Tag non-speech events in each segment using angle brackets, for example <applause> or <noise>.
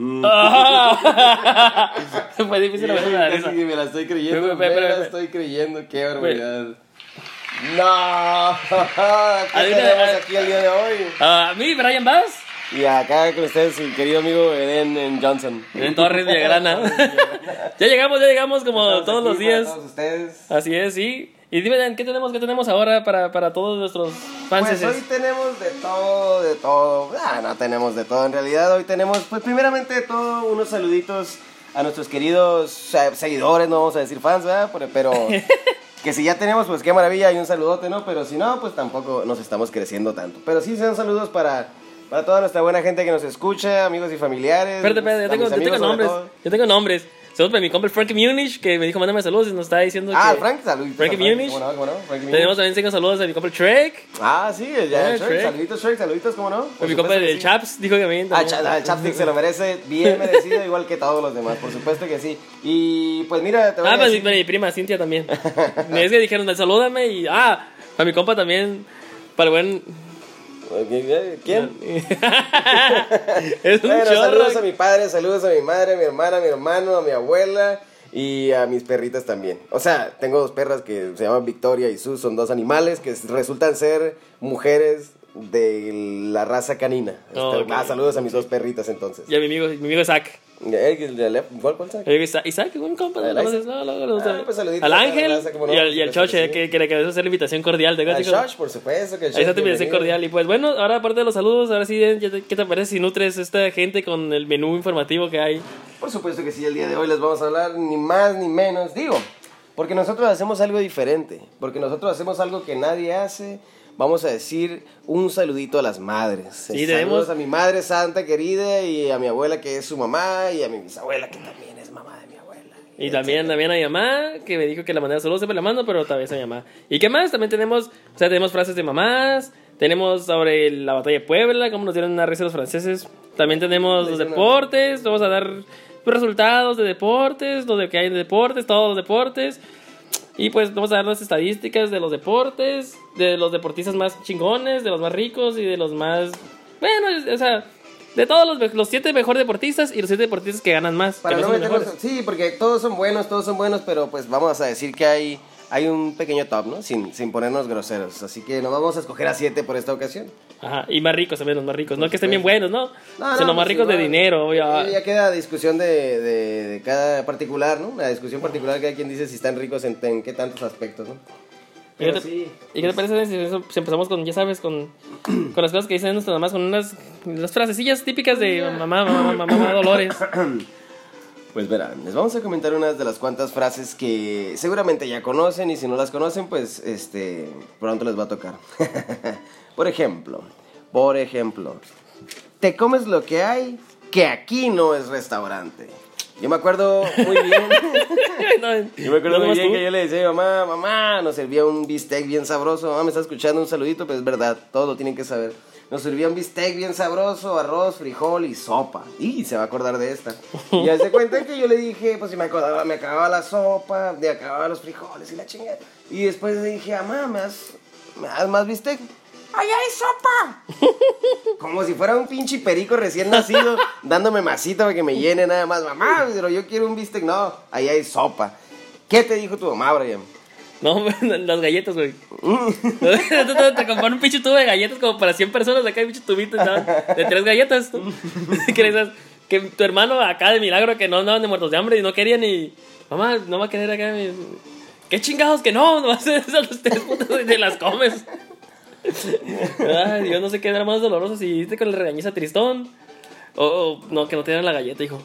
Ah. <laughs> Fue difícil la la risa. Casi que me la estoy creyendo. Pero, Me pero, pero, la pero. estoy creyendo. Qué barbaridad. No. <laughs> ¿Qué tenemos aquí el día de hoy? A mí, Brian Bass. Y acá con ustedes, su querido amigo Eden en Johnson. En Torres Villagrana. <laughs> ya llegamos, ya llegamos como todos los días. todos ustedes. Así es, sí. Y dime, Dan, ¿qué tenemos, qué tenemos ahora para, para todos nuestros fans? Pues hoy tenemos de todo, de todo. Ah, no tenemos de todo. En realidad hoy tenemos, pues primeramente de todo, unos saluditos a nuestros queridos seguidores, no vamos a decir fans, ¿verdad? Pero, <laughs> que si ya tenemos, pues qué maravilla y un saludote, ¿no? Pero si no, pues tampoco nos estamos creciendo tanto. Pero sí sean saludos para, para toda nuestra buena gente que nos escucha, amigos y familiares. Espérate, espérate, yo tengo, yo tengo nombres. Yo tengo nombres. Saludos para mi compa el Frankie Munich, que me dijo, mándame saludos y nos está diciendo Ah, que... Frank, a Frank, Muniz. ¿Cómo no? ¿Cómo no? Frankie Muniz. Tenemos también cinco saludos a mi compa el Trek, Ah, sí, ya, Shrek, Shrek. saluditos, Shrek, saluditos, ¿cómo no? a Por mi compa sí. Chaps, dijo que también. Ah, también. Cha- ah, el Chapstick se lo merece, bien merecido, igual que todos los demás, por supuesto que sí. Y pues mira, te voy Ah, a mi, decir... para mi prima Cintia también. <laughs> es que dijeron, salúdame y... Ah, para mi compa también. Para el buen... ¿Quién? <laughs> es un Bueno, chorro. saludos a mi padre, saludos a mi madre, a mi hermana, a mi hermano, a mi abuela y a mis perritas también. O sea, tengo dos perras que se llaman Victoria y Sus, son dos animales que resultan ser mujeres de la raza canina. Este. Ah, saludos a mis dos perritas entonces. Y a mi amigo, mi amigo Isaac. Eh, el de Alep- ¿Cuál, cuál saca? Mi amigo Isa- Isaac, un compa. ¿Al ¿no Isaac? No, no, no. Ah, pues saluditos Al Ángel raza, cómo no, y al, y al supuesto que Choche, sí. que, que le querés hacer la invitación cordial. ¿te acuerdas, Al? Josh, por supuesto que el Ahí está tu invitación cordial. Y pues bueno, ahora aparte de los saludos, ahora sí, te- ¿qué te parece si nutres esta gente con el menú informativo que hay? Por supuesto que sí, el día de hoy les vamos a hablar ni más ni menos, digo, porque nosotros hacemos algo diferente, porque nosotros hacemos algo que nadie hace. Vamos a decir un saludito a las madres. Sí, Saludos tenemos- a mi madre santa querida y a mi abuela que es su mamá y a mi bisabuela que también es mamá de mi abuela. Y también, también a mi mamá, que me dijo que la mandara saludos, siempre la mando, pero tal vez a mi mamá. ¿Y qué más? También tenemos, o sea, tenemos frases de mamás, tenemos sobre la batalla de Puebla, cómo nos dieron una risa los franceses. También tenemos los deportes, vamos a dar resultados de deportes, lo de que hay de deportes, todos los deportes. Y pues vamos a dar las estadísticas de los deportes, de los deportistas más chingones, de los más ricos y de los más... Bueno, o sea, de todos los, los siete mejores deportistas y los siete deportistas que ganan más. Para que no meternos, sí, porque todos son buenos, todos son buenos, pero pues vamos a decir que hay, hay un pequeño top, ¿no? Sin, sin ponernos groseros. Así que nos vamos a escoger a siete por esta ocasión. Ajá, y más ricos también, los más ricos. No que estén bien buenos, ¿no? No, Sino no, más pues, ricos de igual. dinero, obvio. Ya, ya queda discusión de, de, de cada particular, ¿no? La discusión particular que hay quien dice si están ricos en, en qué tantos aspectos, ¿no? ¿Y qué, Pero te, sí. y qué te parece si, si empezamos con, ya sabes, con, <clears throat> con las cosas que dicen nuestras mamás, con unas las frasecillas típicas de mamá, mamá, mamá, mamá Dolores? <clears throat> Pues verán, les vamos a comentar unas de las cuantas frases que seguramente ya conocen y si no las conocen, pues este pronto les va a tocar. <laughs> por ejemplo, por ejemplo, te comes lo que hay, que aquí no es restaurante. Yo me acuerdo muy bien. <laughs> Yo me acuerdo muy bien que yo le decía mamá, mamá, nos servía un bistec bien sabroso. Mamá, me está escuchando un saludito, pues es verdad, todo lo tienen que saber. Nos servía un bistec bien sabroso, arroz, frijol y sopa. Y se va a acordar de esta. Y ya se cuenta que yo le dije, pues si me acordaba, me acababa la sopa, me acababa los frijoles y la chingada. Y después le dije, mamá, ¿me das, me das más bistec? ¡Ay, hay sopa! <laughs> Como si fuera un pinche perico recién nacido, dándome masita para que me llene nada más. Mamá, pero yo quiero un bistec. No, ahí hay sopa. ¿Qué te dijo tu mamá, Brian? No, <laughs> las galletas, güey. <laughs> te, te, compran un pinche tubo de galletas como para 100 personas acá, pinche tubito ¿sabes? de tres galletas. <laughs> que, que tu hermano acá de milagro que no andaban de muertos de hambre y no querían ni. Mamá, no va a querer acá. ¿Qué chingados que no? No a hacer los tres putas y te las comes. Ay, yo no sé qué era más doloroso si hiciste con el regañiza tristón. O, o no, que no te dieran la galleta, hijo.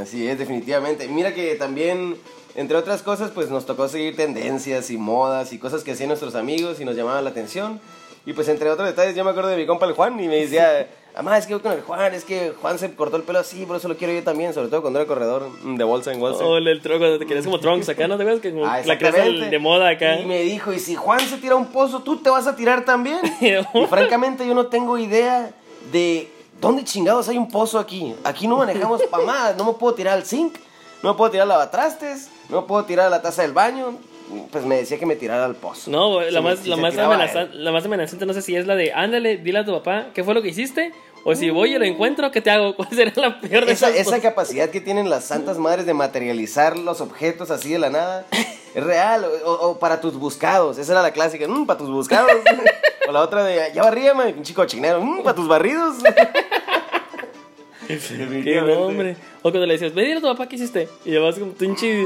Así es, definitivamente. Mira que también, entre otras cosas, pues nos tocó seguir tendencias y modas y cosas que hacían nuestros amigos y nos llamaban la atención. Y pues entre otros detalles, yo me acuerdo de mi compa el Juan y me decía, <laughs> mamá, es que voy con el Juan, es que Juan se cortó el pelo así, por eso lo quiero yo también, sobre todo cuando era corredor de bolsa en Wall O el, el tronco, te querías como Trunks acá, ¿no te acuerdas? Que como Ah, la cresta de moda acá. Y me dijo, y si Juan se tira un pozo, ¿tú te vas a tirar también? <laughs> y francamente yo no tengo idea de dónde chingados hay un pozo aquí. Aquí no manejamos pa' <laughs> más, no me puedo tirar al zinc, no me puedo tirar al lavatrastes, no puedo tirar a la taza del baño. Pues me decía que me tirara al pozo. No, Si la me- más, si la, más tiraba amenazan- él. la más amenazante no sé si es la de, ándale, dile a tu papá, ¿qué fue lo que hiciste? O si voy y lo encuentro, ¿qué te hago? <laughs> ¿Cuál será la peor de Esa, esa capacidad que tienen las santas madres de materializar los objetos así de la nada <laughs> es real. O, o para tus buscados. Esa era la clásica. "Mm, para tus buscados. <laughs> o la otra de, ya barríame, pinche cochinero. "Mm, para tus barridos. Qué hombre. O cuando le decías, ve a tu papá qué hiciste. Y llevas como pinche.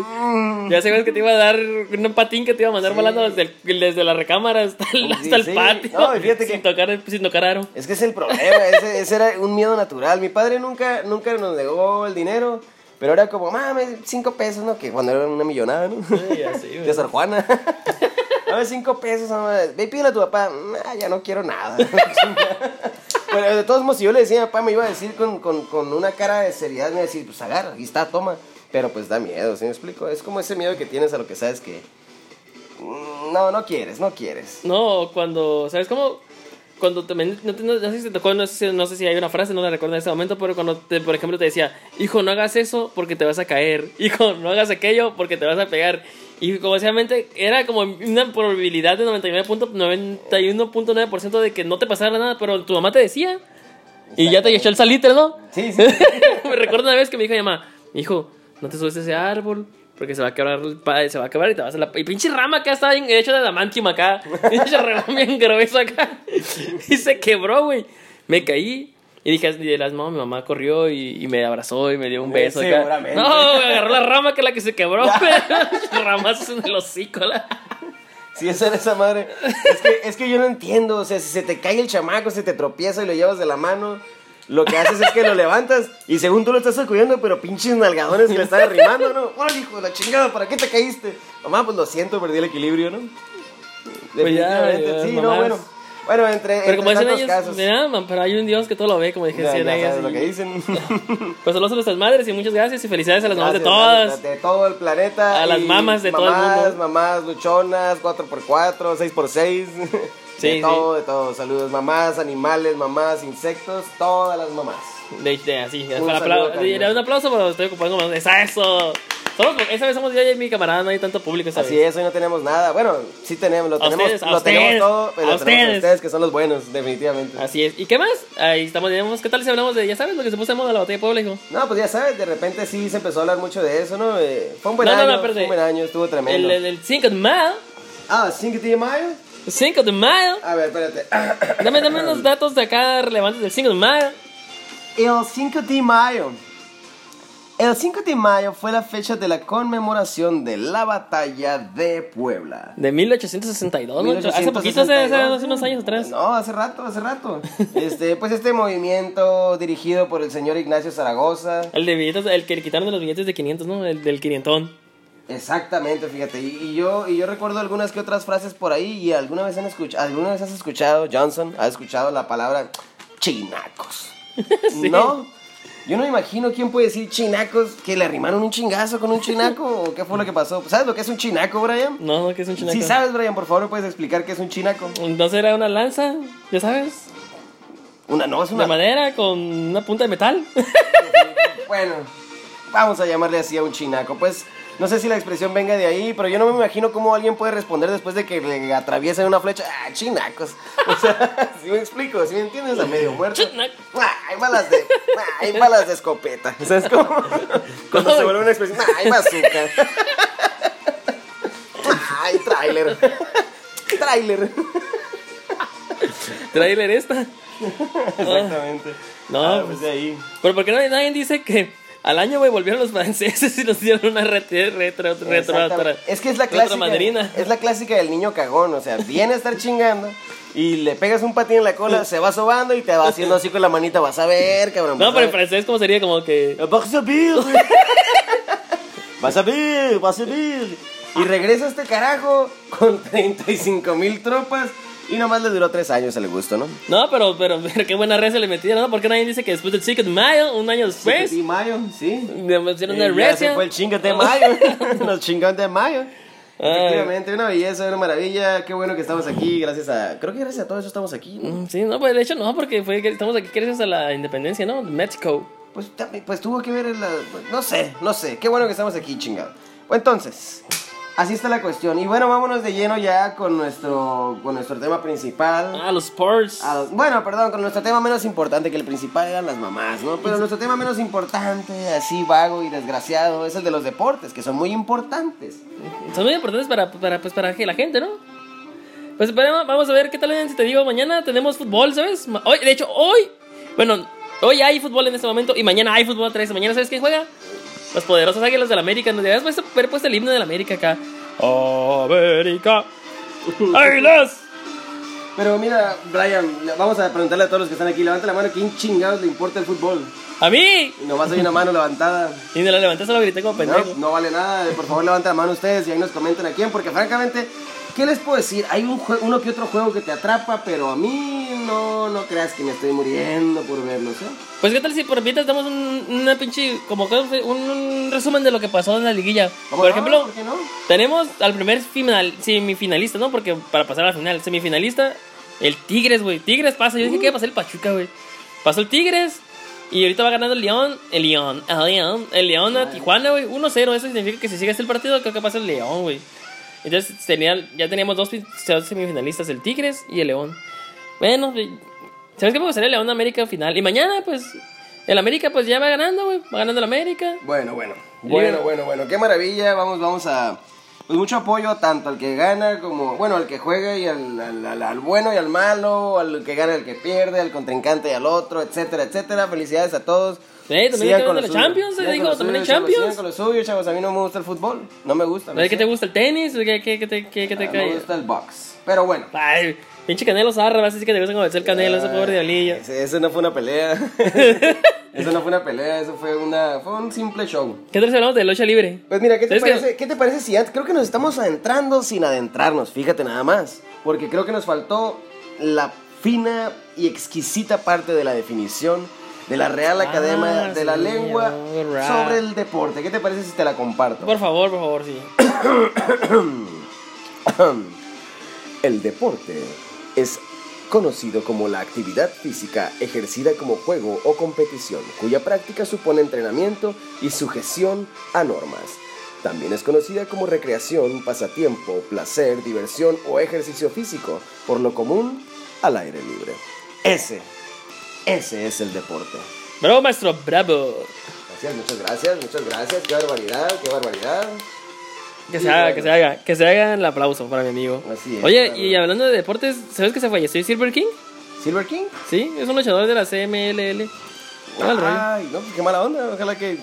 Ya sabes que te iba a dar un patín que te iba a mandar Sí. volando desde, el- desde la recámara hasta el, Sí, hasta el sí. patio. No, fíjate sin, que- tocar, sin tocar aro. Es que es el problema, ese, ese era un miedo natural. Mi padre nunca, nunca nos negó el dinero, pero era como, mames, cinco pesos, ¿no? Que cuando era una millonada, ¿no? Sí, así. De Sor Juana. <laughs> Dame cinco pesos, mamá. Ve pídele a tu papá. "Nah, ya no quiero nada. <laughs> Pero de todos modos, si yo le decía a mi papá, me iba a decir con, con, con una cara de seriedad, me iba a decir, pues agarra, aquí está, toma. Pero pues da miedo, ¿sí me explico? Es como ese miedo que tienes a lo que sabes que... mm, No, no quieres, no quieres. No, cuando, ¿sabes cómo? Cuando no, te- no- no sé si te tocó, no sé, no sé si hay una frase, no la recuerdo en este momento, pero cuando, te, por ejemplo, te decía, hijo, no hagas eso porque te vas a caer, hijo, no hagas aquello porque te vas a pegar. Y como obviamente era como una probabilidad de 99.91.9% de que no te pasara nada, pero tu mamá te decía. Y ya te echó el salitre, ¿no? Sí, sí. <laughs> me recuerdo una vez que me dijo mi mamá, hijo, no te subes a ese árbol porque se va a quebrar, el se va a quebrar y te vas a la... Y pinche rama acá estaba bien hecho de adamantium acá, <laughs> pinche rama bien grueso acá. Y se quebró, güey. Me caí. Y dije, y las mamá, mi mamá corrió y, y me abrazó y me dio un Sí, beso acá. seguramente. No, güey, agarró la rama que es la que se quebró. <laughs> Ramazos en el hocico. la- Sí, esa era esa madre. Es que, es que yo no entiendo. O sea, si se te cae el chamaco, se te tropieza y lo llevas de la mano, lo que haces es que lo levantas y según tú lo estás sacudiendo, pero pinches nalgadones que le están arrimando, ¿no? ¡Ay, hijo de la chingada! ¿Para qué te caíste? Mamá, pues lo siento, perdí el equilibrio, ¿no? Pues ya, Definitivamente, ya, sí, no, mamás. bueno. Bueno, entre, Pero como entre dicen tantos ellos, casos. mira, man, pero hay un Dios que todo lo ve, como dije, Ya, ya ellas, lo que dicen. <laughs> Pues saludos a nuestras madres y muchas gracias y felicidades a las mamás de Gracias, todas. De todo el planeta. A las y mamas de todo el mamás, mundo. Mamás luchonas, 4x4, 6x6. <laughs> Sí, de sí. todo, de todo. Saludos, mamás, animales, mamás, insectos, todas las mamás. De, de así, Un para saludo, apla- cariño. diría un aplauso, pero estoy ocupando más. ¡Es eso! Somos, esa vez somos yo y mi camarada, no hay tanto público Así es, hoy no tenemos nada. Bueno, sí tenemos, lo A tenemos, ustedes, lo tenemos ustedes, todo, pero a tenemos a ustedes. ustedes que son los buenos, definitivamente. Así es. ¿Y qué más? Ahí estamos, digamos, ¿qué tal si hablamos de, ya sabes, lo que se puso de moda la batalla de Puebla, hijo? No, pues ya sabes, de repente sí se empezó a hablar mucho de eso, ¿no? Eh, fue un buen No, no, año, no, espérate. fue un buen año, estuvo tremendo. El, el, el 5 de mayo. Ah, ¿Cinco de mayo? 5 de mayo. A ver, espérate. <coughs> Dame, dame unos datos de acá relevantes del 5 de mayo. El 5 de mayo. El 5 de mayo fue la fecha de la conmemoración de la batalla de Puebla. De 1862, ¿no? Hace poquito, hace, hace, hace unos años atrás. No, hace rato, hace rato. Este, pues este movimiento dirigido por el señor Ignacio Zaragoza. El de billetes, el que le quitaron de los billetes de 500, ¿no? El del 500. Exactamente, fíjate. Y, y yo, y yo recuerdo algunas que otras frases por ahí. Y alguna vez, han escuch- alguna vez has escuchado, Johnson, has escuchado la palabra chinacos. <laughs> ¿No? Yo no me imagino quién puede decir chinacos que le arrimaron un chingazo con un chinaco o qué fue lo que pasó. ¿Sabes lo que es un chinaco, Brian? No, no, que es un chinaco. Si sabes, Brian, por favor, ¿me puedes explicar qué es un chinaco? Entonces era una lanza, ya sabes, Una, no, es de una... madera con una punta de metal. <laughs> Bueno, vamos a llamarle así a un chinaco. Pues no sé si la expresión venga de ahí, pero yo no me imagino cómo alguien puede responder después de que le atraviesen una flecha. Ah, chinacos. O sea, <laughs> si me explico, si me entiendes, a medio muerto. Ah, hay balas de, ah, hay balas de escopeta. ¿Sabes cómo? <laughs> Cuando se vuelve una expresión, ah, hay bazooka. Ah, hay tráiler. Tráiler. Trailer esta. <laughs> Exactamente. No, Ah, pues- de ahí. Pero ¿por qué nadie, nadie dice que al año, güey, volvieron los franceses y nos dieron una retro, retro, retro. Es que es la clásica. madrina. Es la clásica del niño cagón. O sea, viene a estar chingando y le pegas un patín en la cola, se va sobando y te va haciendo así con la manita. Vas a ver, cabrón. No, pero en francés, ¿cómo sería? Como que. Vas a ver. Vas a ver, vas a ver. Y regresa este carajo con 35 mil tropas y nomás le duró tres años el gusto, ¿no? No, pero, pero, <laughs> pero qué buena recia le metieron, ¿no? Porque nadie dice que después del 5 de mayo, un año después, Sí, mayo, sí. le metieron una Y ya se fue el chingo de mayo. <laughs> <laughs> Los chingón de mayo. Ay. Efectivamente, una belleza, una maravilla. Qué bueno que estamos aquí. Gracias a. Creo que gracias a todo eso estamos aquí. ¿no? Mm, Sí, no, pues de hecho no, porque fue que estamos aquí gracias a la independencia, ¿no? México. Pues, pues tuvo que ver. en la- no sé, no sé. Qué bueno que estamos aquí, chingado. Pues entonces, Así está la cuestión. Y bueno, vámonos de lleno ya con nuestro, con nuestro tema principal. Ah, los sports. A los- bueno, perdón, con nuestro tema menos importante, que el principal eran las mamás, ¿no? Pero nuestro tema menos importante, así vago y desgraciado, es el de los deportes, que son muy importantes. Son muy importantes para, para, pues, para la gente, ¿no? Pues esperemos, vamos a ver qué tal si te digo, mañana tenemos fútbol, ¿sabes? Hoy, de hecho, hoy, bueno, hoy hay fútbol en este momento y mañana hay fútbol otra vez. Mañana, ¿sabes quién juega? Los poderosos águilas del América. Nos debías puesto- haber puesto el himno del América acá. América. <laughs> Águilas. Pero mira, Brian, vamos a preguntarle a todos los que están aquí, levanta la mano, ¿quién chingados le importa el fútbol? A mí. Y nomás hay una mano levantada. Y me la levanté, solo grité como pendejo. No, no vale nada, por favor levanten la mano ustedes y ahí nos comenten a quién, porque francamente, ¿qué les puedo decir? Hay un jue- uno que otro juego que te atrapa, pero a mí no, no creas que me estoy muriendo por verlos, ¿eh? Pues qué tal si por mientras damos un, una pinche, como que un, un resumen de lo que pasó en la liguilla. ¿Cómo Por no? ejemplo, ¿Por qué no? tenemos al primer final, semifinalista, ¿no? Porque para pasar a la final, semifinalista, el Tigres, güey. Tigres pasa, yo dije que iba a pasar el Pachuca, güey. Pasó el Tigres y ahorita va ganando el León, el León, el León, el León a Tijuana, güey. 1-0, eso significa que si sigue este el partido, creo que pasa el León, güey. Entonces tenía, ya teníamos dos fi- dos semifinalistas, el Tigres y el León. Bueno, ¿sabes qué me gustaría el León América final? Y mañana, pues, el América, pues ya va ganando, güey. Va ganando el América. Bueno, bueno, bueno, bueno, bueno, qué maravilla, vamos, vamos a... Pues mucho apoyo tanto al que gana como, bueno, al que juega y al, al- al- al bueno y al malo, al que gana y al que pierde, al contrincante y al otro, etcétera, etcétera. Felicidades a todos. Eh, también hay de la. Champions, también hay Champions. con lo suyo, chavos. A mí no me gusta el fútbol, no me gusta. ¿qué te gusta el tenis? ¿Qué, qué, qué te, qué, te Ah, cae? Me gusta el box. Pero bueno. Ay, pinche Canelo Zarra, vas a decir que te gusta como el Canelo, ese pobre diablillo. Eso no fue una pelea. <laughs> <laughs> eso no fue una pelea, eso fue una fue un simple show. ¿Qué tal si hablamos de lucha libre? Pues mira, ¿qué te, parece, ¿qué te parece si creo que nos estamos adentrando sin adentrarnos, fíjate nada más, porque creo que nos faltó la fina y exquisita parte de la definición de la Real Ah, Academia de la sí, Lengua sobre el deporte. ¿Qué te parece si te la comparto? Por favor, por favor, sí. <coughs> El deporte es conocido como la actividad física ejercida como juego o competición, cuya práctica supone entrenamiento y sujeción a normas. También es conocida como recreación, pasatiempo, placer, diversión o ejercicio físico, por lo común al aire libre. Ese, ese es el deporte. Bravo, maestro, bravo. Gracias, muchas gracias, muchas gracias. Qué barbaridad, qué barbaridad. Que Sí, se haga, bueno. que se haga, que se haga el aplauso para mi amigo. Así es, Oye, claro. y hablando de deportes, ¿sabes que se falleció Silver King? Silver King. Sí, es un luchador de la CMLL. Ay, no, pues qué mala onda. Ojalá que.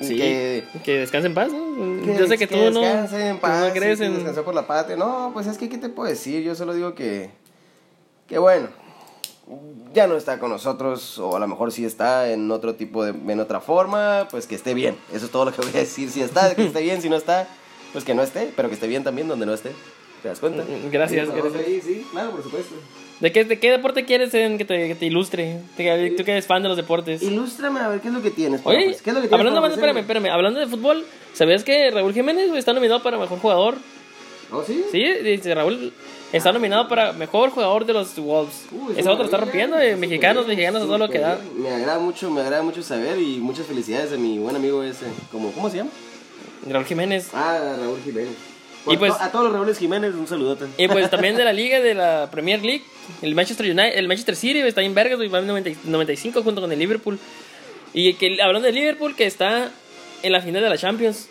Sí, que que, descanse en paz, ¿no? Que- Yo sé que, tú no, descanse en paz, no crees sí, que en... descansó por la patria. No, pues es que, ¿qué te puedo decir? Yo solo digo que. Que bueno. Ya no está con nosotros, o a lo mejor sí está en otro tipo de. en otra forma, pues que esté bien. Eso es todo lo que voy a decir. Si está, que esté bien. Si no está, pues que no esté. Pero que esté bien también donde no esté. ¿Te das cuenta? Mm, gracias, Sí, gracias. Sí, sí, claro, por supuesto. ¿De qué, ¿De qué deporte quieres en que, te, que te ilustre? Te- Tú que eres fan de los deportes. Ilústrame a ver qué es lo que tienes. Oye, Pablo? ¿qué es lo que tienes hablando, para espérame, espérame, hablando de fútbol, ¿sabías que Raúl Jiménez está nominado para mejor jugador? ¿Oh, sí? Sí, dice Raúl está nominado para mejor jugador de los Wolves. Uy, Ese otro está rompiendo, eh, mexicanos, mexicanos, todo lo que da. Me agrada mucho, me agrada mucho saber y muchas felicidades a mi buen amigo ese. ¿Cómo, ¿Cómo se llama? Raúl Jiménez. Ah, Raúl Jiménez. Y pues- a todos los Raúles Jiménez, un saludote. Y pues <laughs> también de la liga de la Premier League, el Manchester United, el Manchester City está en vergas, va en 90 95 junto con el Liverpool. Y que hablando de Liverpool que está en la final de la Champions.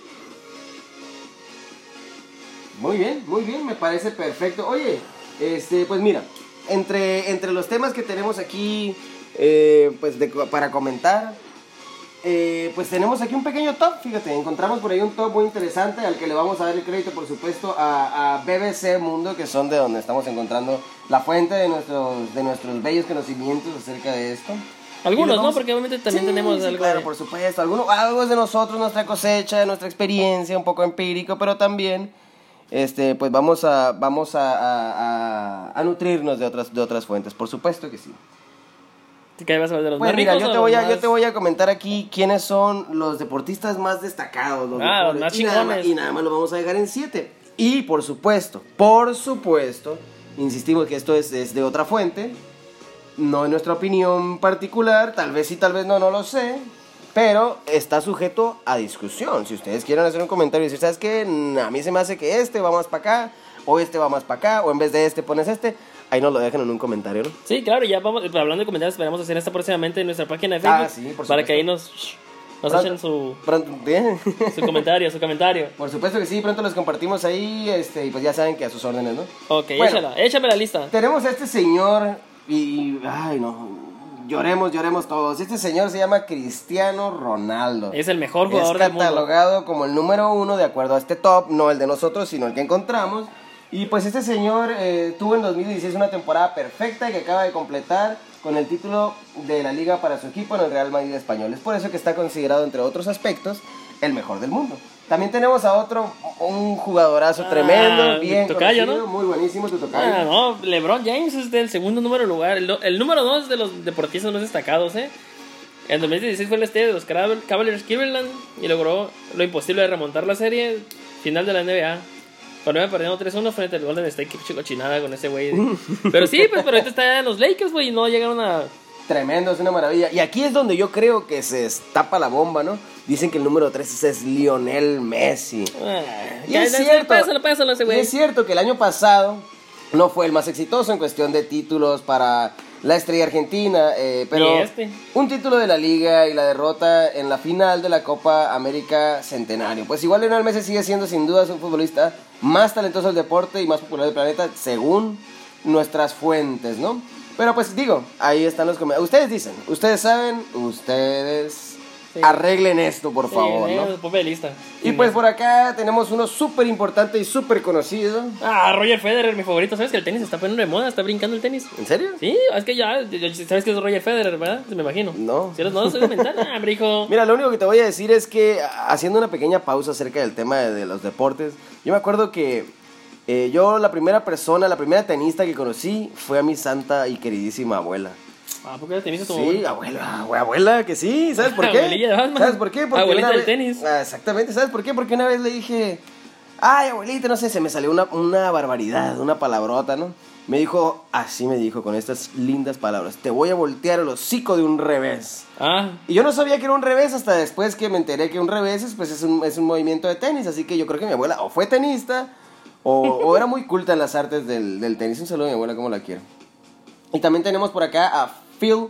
Muy bien, muy bien, me parece perfecto. Oye, este, pues mira, entre, entre los temas que tenemos aquí, eh, pues de- para comentar, eh, pues tenemos aquí un pequeño top, fíjate, encontramos por ahí un top muy interesante al que le vamos a dar el crédito, por supuesto, a, a BBC Mundo, que son de donde estamos encontrando la fuente de nuestros, de nuestros bellos conocimientos acerca de esto. Algunos, ¿no? Porque obviamente también Sí, tenemos sí, algo Claro, de- por supuesto. Alguno, algo es de nosotros, nuestra cosecha, nuestra experiencia, un poco empírico, pero también, este, pues vamos a, vamos a, a- a- a nutrirnos de otras, de otras fuentes. Por supuesto que sí. ¿Qué vas a hablar de los Pues más mira, yo te, voy a, más- yo te voy a comentar aquí quiénes son los deportistas más destacados, los Ah, los más y, nada más, y nada más lo vamos a dejar en siete. Y por supuesto, por supuesto, insistimos que esto es, es de otra fuente, no es nuestra opinión particular, tal vez sí, tal vez no, no lo sé, pero está sujeto a discusión. Si ustedes quieren hacer un comentario y decir, ¿sabes qué? A mí se me hace que este va más para acá, o este va más para acá, o en vez de este pones este, ahí nos lo dejan en un comentario, ¿no? Sí, claro, ya vamos, hablando de comentarios, esperamos hacer esto próximamente en nuestra página de Facebook. Ah, sí, por Para supuesto. que ahí nos, nos Pronto- echen su, ¿bien? <laughs> su comentario, su comentario. Por supuesto que sí, pronto los compartimos ahí, este, y pues ya saben que a sus órdenes, ¿no? Ok, Bueno. échala, échame la lista. Tenemos a este señor y, ay no, lloremos, lloremos todos. Este señor se llama Cristiano Ronaldo. Es el mejor jugador es del mundo. catalogado como el número uno de acuerdo a este top, no el de nosotros, sino el que encontramos. Y pues este señor eh, tuvo en 2016 una temporada perfecta que acaba de completar con el título de la liga para su equipo en el Real Madrid Español. Es por eso que está considerado, entre otros aspectos, el mejor del mundo. También tenemos a otro, un jugadorazo Ah, tremendo, bien tocayo, conocido, ¿no? muy buenísimo tu tocayo. Ah, no, LeBron James es del segundo número lugar. El, número dos de los deportistas más destacados, ¿eh? En 2016 fue el estrella de los Caval- Cavaliers Cleveland y logró lo imposible de remontar la serie final de la NBA. Cuando iban perdiendo 3-1 frente al Golden State, que cochinada con ese güey. <laughs> Pero sí, pues, pero ahorita está en los Lakers, güey, y no llegaron a. Tremendo, es una maravilla. Y aquí es donde yo creo que se destapa la bomba, ¿no? Dicen que el número 3 es Lionel Messi. Ah, Y ya, es cierto. Pásalo, pásalo ese Y es cierto que el año pasado no fue el más exitoso en cuestión de títulos para la estrella argentina, eh, pero este. un título de la liga y la derrota en la final de la Copa América Centenario. Pues igual Lionel Messi sigue siendo sin dudas un futbolista más talentoso del deporte y más popular del planeta según nuestras fuentes, ¿no? Pero pues digo, ahí están los comentarios. Ustedes dicen, ustedes saben, ustedes Sí. arreglen esto, por favor, Sí, ¿no? eh, de lista. Y pues por acá tenemos uno súper importante y súper conocido. Ah, Roger Federer, mi favorito. ¿Sabes que el tenis está poniendo de moda? Está brincando el tenis. ¿En serio? Sí, es que ya, sabes que es Roger Federer, ¿verdad? Me imagino. No. Si eres no, soy mental, <laughs> ah, hombre, hijo. Mira, lo único que te voy a decir es que haciendo una pequeña pausa acerca del tema de, de los deportes, yo me acuerdo que eh, yo la primera persona, la primera tenista que conocí fue a mi santa y queridísima abuela. Ah, ¿por qué te tu Sí, abuela, abue- abuela, que sí, ¿sabes por qué? ¿Sabes por qué? Abuelita una del vez- tenis. Ah, exactamente, ¿sabes por qué? Porque una vez le dije, ay, abuelita, no sé, se me salió una, una barbaridad, una palabrota, ¿no? Me dijo, así me dijo, con estas lindas palabras, te voy a voltear el hocico de un revés. Ah, Y yo no sabía que era un revés hasta después que me enteré que un revés es, pues, es, un, es un movimiento de tenis. Así que yo creo que mi abuela o fue tenista o, <laughs> o era muy culta en las artes del, del tenis. Un saludo a mi abuela, como la quiero. Y también tenemos por acá a Phil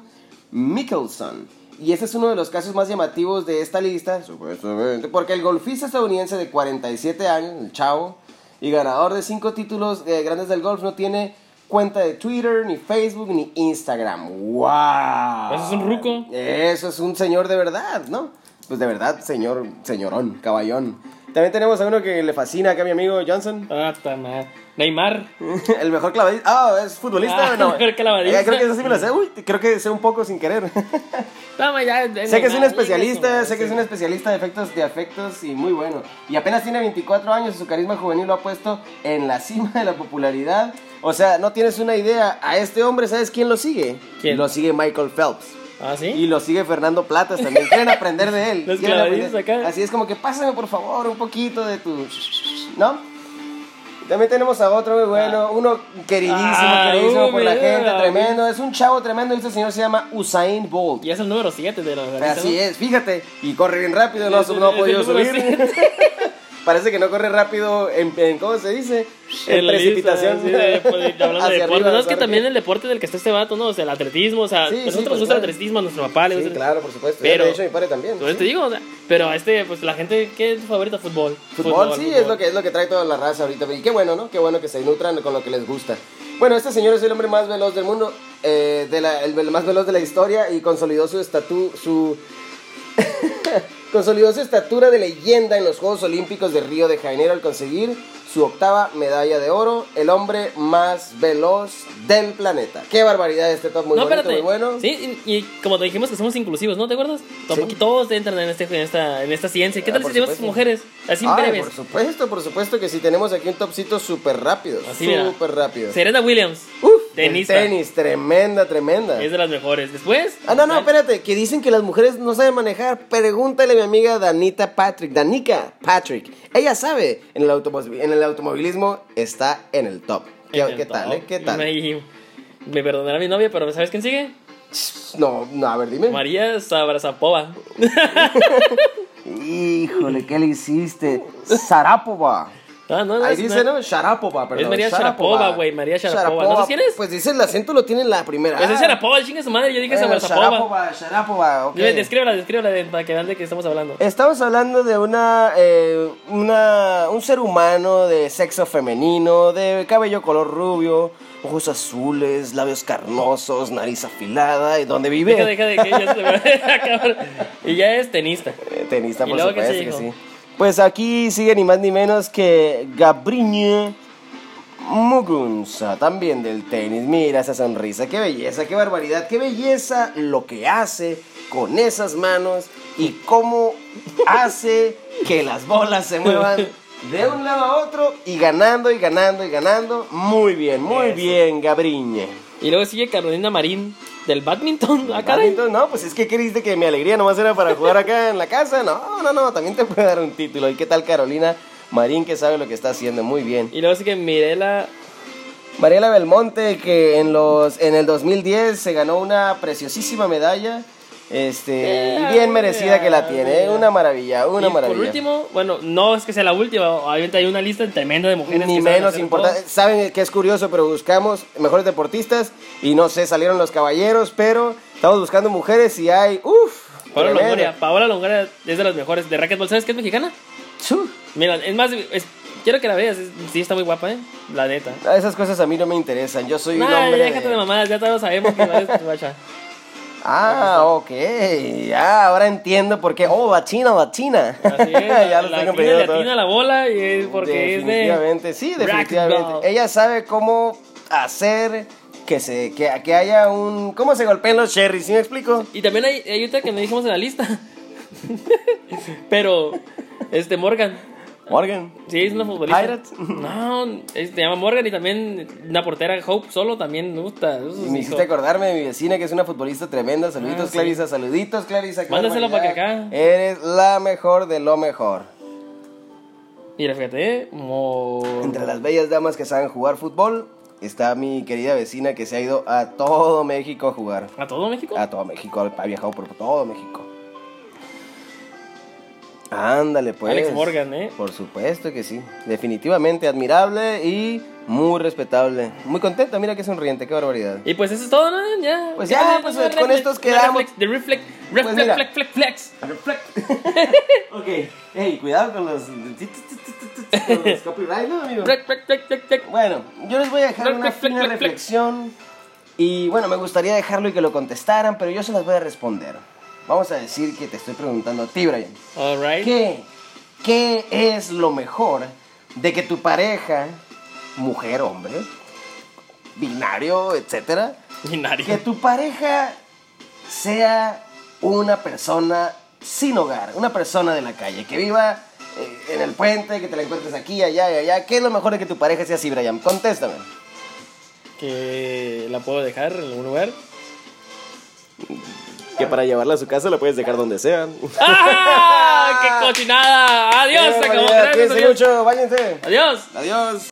Mickelson. Y este es uno de los casos más llamativos de esta lista, supuestamente, porque el golfista estadounidense de 47 años, el chavo, y ganador de cinco títulos eh, grandes del golf, no tiene cuenta de Twitter, ni Facebook, ni Instagram. ¡Wow! ¿Eso es un ruco? Eso es un señor de verdad, ¿no? Pues de verdad, señor, señorón, caballón. También tenemos a uno que le fascina acá mi amigo Johnson. ah, ta madre. Neymar. <laughs> El mejor clavadista. Ah, ¿es futbolista? Ah, <laughs> no. mejor clavadista. Eh, creo que eso sí me lo sé. Uy, creo que sé un poco sin querer. <laughs> Toma, ya, sé que es un especialista, sé que es un especialista de efectos, de afectos y muy bueno. Y apenas tiene 24 años y su carisma juvenil lo ha puesto en la cima de la popularidad. O sea, no tienes una idea. A este hombre, ¿sabes quién lo sigue? ¿Quién? Lo sigue Michael Phelps. Ah, ¿sí? Y lo sigue Fernando Platas también. Quieren aprender de él. <laughs> Los aprender. acá. Así es como que pásame por favor un poquito de tu... ¿No? También tenemos a otro muy bueno, uno queridísimo, Ah, queridísimo por la gente, tremendo. Es un chavo tremendo. Este señor se llama Usain Bolt. Y es el número 7 de los Así es, fíjate. Y corre bien rápido, no, Es el- no ha podido subir. <laughs> Parece que no corre rápido en, en- ¿cómo se dice? En El precipitación. Sí, de, pues, hablando <laughs> Hacia de deporte. arriba, No, es que también el deporte del que está este vato, ¿no? O sea, el atletismo, o sea, Sí, sí, nosotros pues, nos gusta claro. el atletismo, a nuestro papá le Sí, gusta el- claro, por supuesto. Pero- de hecho, mi padre también. Entonces te digo, o sea, pero este, pues la gente, ¿qué es tu favorito? Fútbol. Fútbol, sí, es lo que es lo que trae toda la raza ahorita. Y qué bueno, ¿no? Qué bueno que se nutran con lo que les gusta. Bueno, este señor es el hombre más veloz del mundo, eh, de la- el, el más veloz de la historia y consolidó su estatu, su <laughs> consolidó su estatura de leyenda en los Juegos Olímpicos de Río de Janeiro al conseguir su octava medalla de oro, el hombre más veloz del planeta. Qué barbaridad este top, muy no, bonito, muy bueno. Sí, y, y como te dijimos que somos inclusivos, ¿no? ¿Te acuerdas? Sí. todos entran en, este, en, esta, en esta ciencia. ¿Qué Ah, tal si supuesto. mujeres? Así Ay, breves. por supuesto, por supuesto que sí tenemos aquí un topcito súper rápido, súper rápido. Serena Williams. Uf, tenista. tenis, tremenda, tremenda. Es de las mejores. Después. Ah, no, no, espérate, que dicen que las mujeres no saben manejar. Pregúntale a mi amiga Danita Patrick, Danica Patrick. Ella sabe, en el, automo- en el automovilismo está en el top. ¿Qué, en el qué tal, eh? ¿Qué tal? Me, me perdonará mi novia, pero ¿sabes quién sigue? No, no, a ver, dime. María Sabrazapova. <laughs> Híjole, ¿qué le hiciste? Sarapova. Ah, no, no, Ahí es- dice, ¿no? Sharapova, perdón. Es María Sharapova, güey, María Sharapova. ¿No sabes quién es? Pues dice el acento lo tiene en la primera. Pues es Ah. Sharapova, chinga su madre. Yo dije Eh, Sabrazapova. Sharapova, Sharapova, ok. Descríbela, descríbela de- para que vean de qué estamos hablando. Estamos hablando de una, eh, una, un ser humano de sexo femenino, de cabello color rubio, ojos azules, labios carnosos, nariz afilada, y donde vive. Deja, deja de que ya se me. Y ya es tenista. Eh, Tenista, ¿Y por luego supuesto se que sí. Pues aquí sigue ni más ni menos que Gabriñe Mugunza, también del tenis. Mira esa sonrisa, qué belleza, qué barbaridad, qué belleza lo que hace con esas manos y cómo hace que las bolas se muevan de un lado a otro y ganando y ganando y ganando. Muy bien, muy bien, Gabriñe. Y luego sigue Carolina Marín del badminton. Ah, caray. Badminton, no, pues es que queriste que mi alegría nomás era para jugar acá en la casa. No, no, no, también te puede dar un título. ¿Y qué tal Carolina Marín que sabe lo que está haciendo? Muy bien. Y luego sigue Mirela. Mariela Belmonte que en los en el 2010 se ganó una preciosísima medalla. Este, y bien merecida que la tiene, ¿eh? una maravilla, una y maravilla. por último, bueno, no es que sea la última. Obviamente hay una lista tremenda de mujeres. Ni que saben menos importante. Saben que es curioso, pero buscamos mejores deportistas y no sé, salieron los caballeros, pero estamos buscando mujeres y hay, uff, Paola Longoria. Paola Longoria es de las mejores de racquetball. ¿Sabes qué es mexicana? Mira, es más, es- quiero que la veas. sí, está muy guapa, ¿eh? La neta. Esas cosas a mí no me interesan. Yo soy un Nah, hombre. déjate de de- mamadas, ya todos sabemos que a guacha. <laughs> Ah, ok. Ya, ahora entiendo por qué. Oh, bachina, bachina. Así es, <laughs> ya lo la tengo atina la bola y es porque es de... Definitivamente, sí, definitivamente. Ella sabe cómo hacer que se que, que haya un cómo se golpeen los cherries, ¿sí me explico? Y también hay, hay otra que no dijimos en la lista. <laughs> Pero, este, Morgan. Morgan. Sí, es una futbolista. Pirates. <laughs> No, es- se llama Morgan y también una portera Hope solo también me gusta. Y me hiciste acordarme de mi vecina que es una futbolista tremenda. Saluditos, Ah, sí. Clarisa. Saluditos, Clarisa. Mándaselo para que acá. Eres la mejor de lo mejor. Mira, fíjate, ¿eh? Mo- Entre las bellas damas que saben jugar fútbol está mi querida vecina que se ha ido a todo México a jugar. ¿A todo México? A todo México, ha viajado por todo México. Ándale, pues. Alex Morgan, ¿eh? Por supuesto que sí. Definitivamente admirable y muy respetable. Muy contenta, mira qué sonriente, qué barbaridad. Y pues eso es todo, ¿no? Ya. Pues ya, pues, de con estos quedamos. De reflex, Pues reflex, mira. reflex, flex, flex. <laughs> ok, hey, cuidado con los, con los copyright, ¿no, amigo? Bueno, yo les voy a dejar una fina flex, flex. reflexión y bueno, me gustaría dejarlo y que lo contestaran, pero yo se las voy a responder. Vamos a decir que te estoy preguntando a ti, Brian. All right. ¿Qué, ¿Qué es lo mejor de que tu pareja, mujer, hombre, binario, etcétera, Binario. que tu pareja sea una persona sin hogar, una persona de la calle, que viva eh, en el puente, que te la encuentres aquí, allá y allá. ¿Qué es lo mejor de que tu pareja sea así, Brian? Contéstame. Que la puedo dejar en algún lugar. Que para llevarla a su casa la puedes dejar donde sea. ¡Ah! ¡Qué cochinada! ¡Adiós! Se acabó. Gracias, Cuídense adiós. mucho, váyanse. Adiós. Adiós.